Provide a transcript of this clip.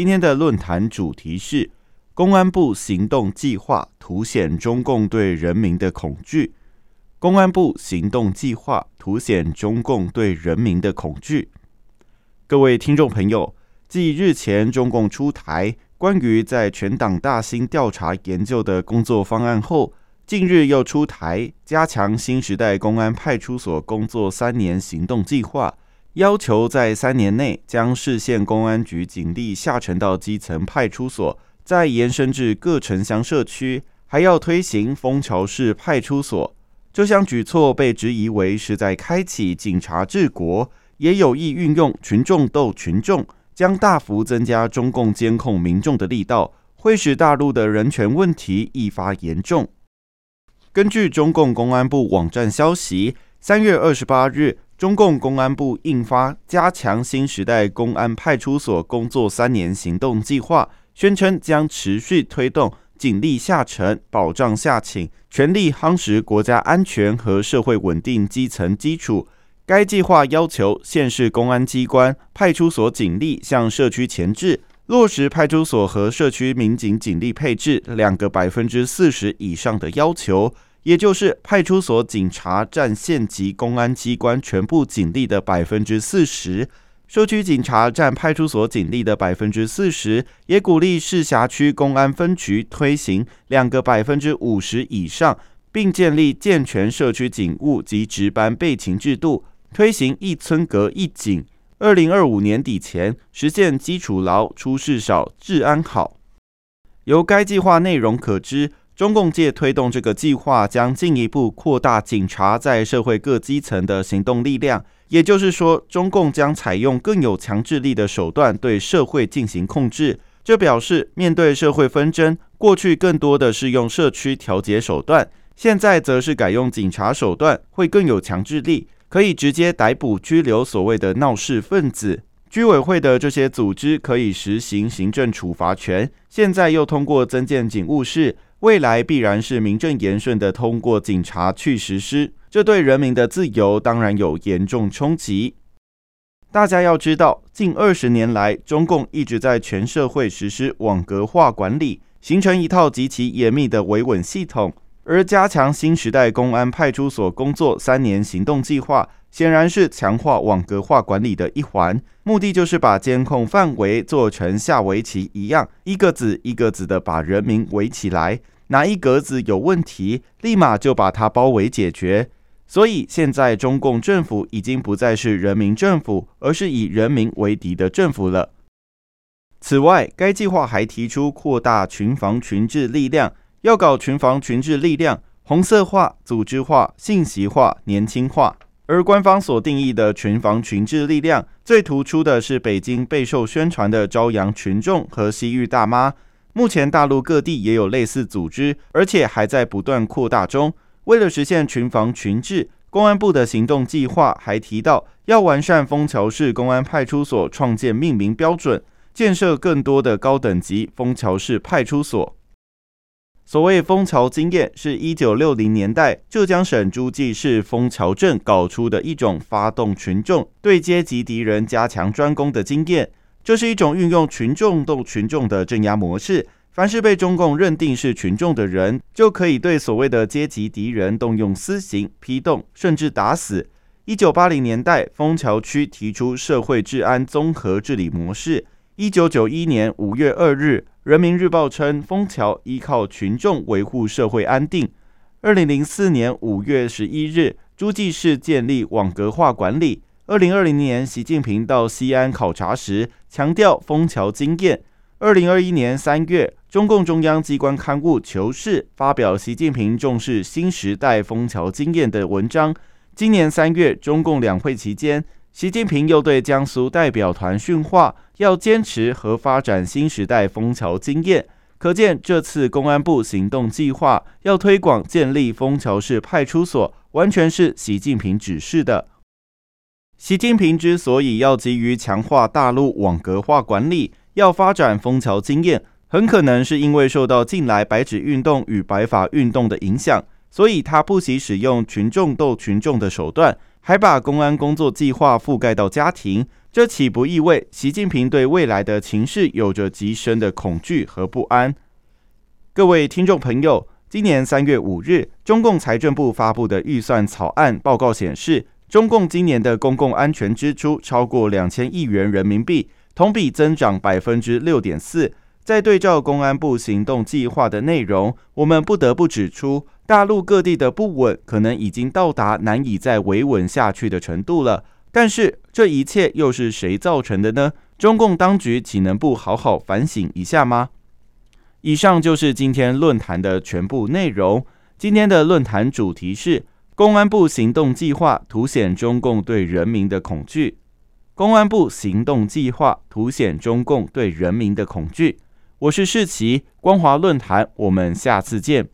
今天的论坛主题是公安部行动计划凸显中共对人民的恐惧。公安部行动计划凸显中共对人民的恐惧。各位听众朋友，继日前中共出台关于在全党大兴调查研究的工作方案后，近日又出台加强新时代公安派出所工作三年行动计划。要求在三年内将市县公安局警力下沉到基层派出所，再延伸至各城乡社区，还要推行枫桥市派出所。这项举措被质疑为是在开启警察治国，也有意运用群众斗群众，将大幅增加中共监控民众的力道，会使大陆的人权问题愈发严重。根据中共公安部网站消息，三月二十八日。中共公安部印发《加强新时代公安派出所工作三年行动计划》，宣称将持续推动警力下沉、保障下请，全力夯实国家安全和社会稳定基层基础。该计划要求县市公安机关派出所警力向社区前置，落实派出所和社区民警警力配置两个百分之四十以上的要求。也就是派出所警察占县级公安机关全部警力的百分之四十，社区警察占派出所警力的百分之四十，也鼓励市辖区公安分局推行两个百分之五十以上，并建立健全社区警务及值班备勤制度，推行一村隔一警。二零二五年底前实现基础牢、出事少、治安好。由该计划内容可知。中共借推动这个计划，将进一步扩大警察在社会各基层的行动力量。也就是说，中共将采用更有强制力的手段对社会进行控制。这表示，面对社会纷争，过去更多的是用社区调解手段，现在则是改用警察手段，会更有强制力，可以直接逮捕拘留所谓的闹事分子。居委会的这些组织可以实行行政处罚权，现在又通过增建警务室。未来必然是名正言顺的通过警察去实施，这对人民的自由当然有严重冲击。大家要知道，近二十年来，中共一直在全社会实施网格化管理，形成一套极其严密的维稳系统。而加强新时代公安派出所工作三年行动计划，显然是强化网格化管理的一环，目的就是把监控范围做成下围棋一样，一个子一个子的把人民围起来。哪一格子有问题，立马就把它包围解决。所以现在中共政府已经不再是人民政府，而是以人民为敌的政府了。此外，该计划还提出扩大群防群治力量，要搞群防群治力量红色化、组织化、信息化、年轻化。而官方所定义的群防群治力量，最突出的是北京备受宣传的朝阳群众和西域大妈。目前大陆各地也有类似组织，而且还在不断扩大中。为了实现群防群治，公安部的行动计划还提到要完善枫桥市公安派出所创建命名标准，建设更多的高等级枫桥市派出所。所谓枫桥经验，是一九六零年代浙江省诸暨市枫桥镇搞出的一种发动群众对阶级敌人加强专攻的经验。这是一种运用群众斗群众的镇压模式。凡是被中共认定是群众的人，就可以对所谓的阶级敌人动用私刑、批动，甚至打死。一九八零年代，枫桥区提出社会治安综合治理模式。一九九一年五月二日，《人民日报》称，枫桥依靠群众维护社会安定。二零零四年五月十一日，诸暨市建立网格化管理。二零二零年，习近平到西安考察时，强调枫桥经验。二零二一年三月，中共中央机关刊物《求是》发表习近平重视新时代枫桥经验的文章。今年三月，中共两会期间，习近平又对江苏代表团训话，要坚持和发展新时代枫桥经验。可见，这次公安部行动计划要推广建立枫桥市派出所，完全是习近平指示的。习近平之所以要急于强化大陆网格化管理，要发展枫桥经验，很可能是因为受到近来白纸运动与白法运动的影响，所以他不惜使用群众斗群众的手段，还把公安工作计划覆盖到家庭。这岂不意味习近平对未来的情势有着极深的恐惧和不安？各位听众朋友，今年三月五日，中共财政部发布的预算草案报告显示，中共今年的公共安全支出超过两千亿元人民币，同比增长百分之六点四。在对照公安部行动计划的内容，我们不得不指出，大陆各地的不稳可能已经到达难以再维稳下去的程度了。但是这一切又是谁造成的呢？中共当局岂能不好好反省一下吗？以上就是今天论坛的全部内容。今天的论坛主题是公安部行动计划凸显中共对人民的恐惧。公安部行动计划凸显中共对人民的恐惧。我是世奇，光华论坛，我们下次见。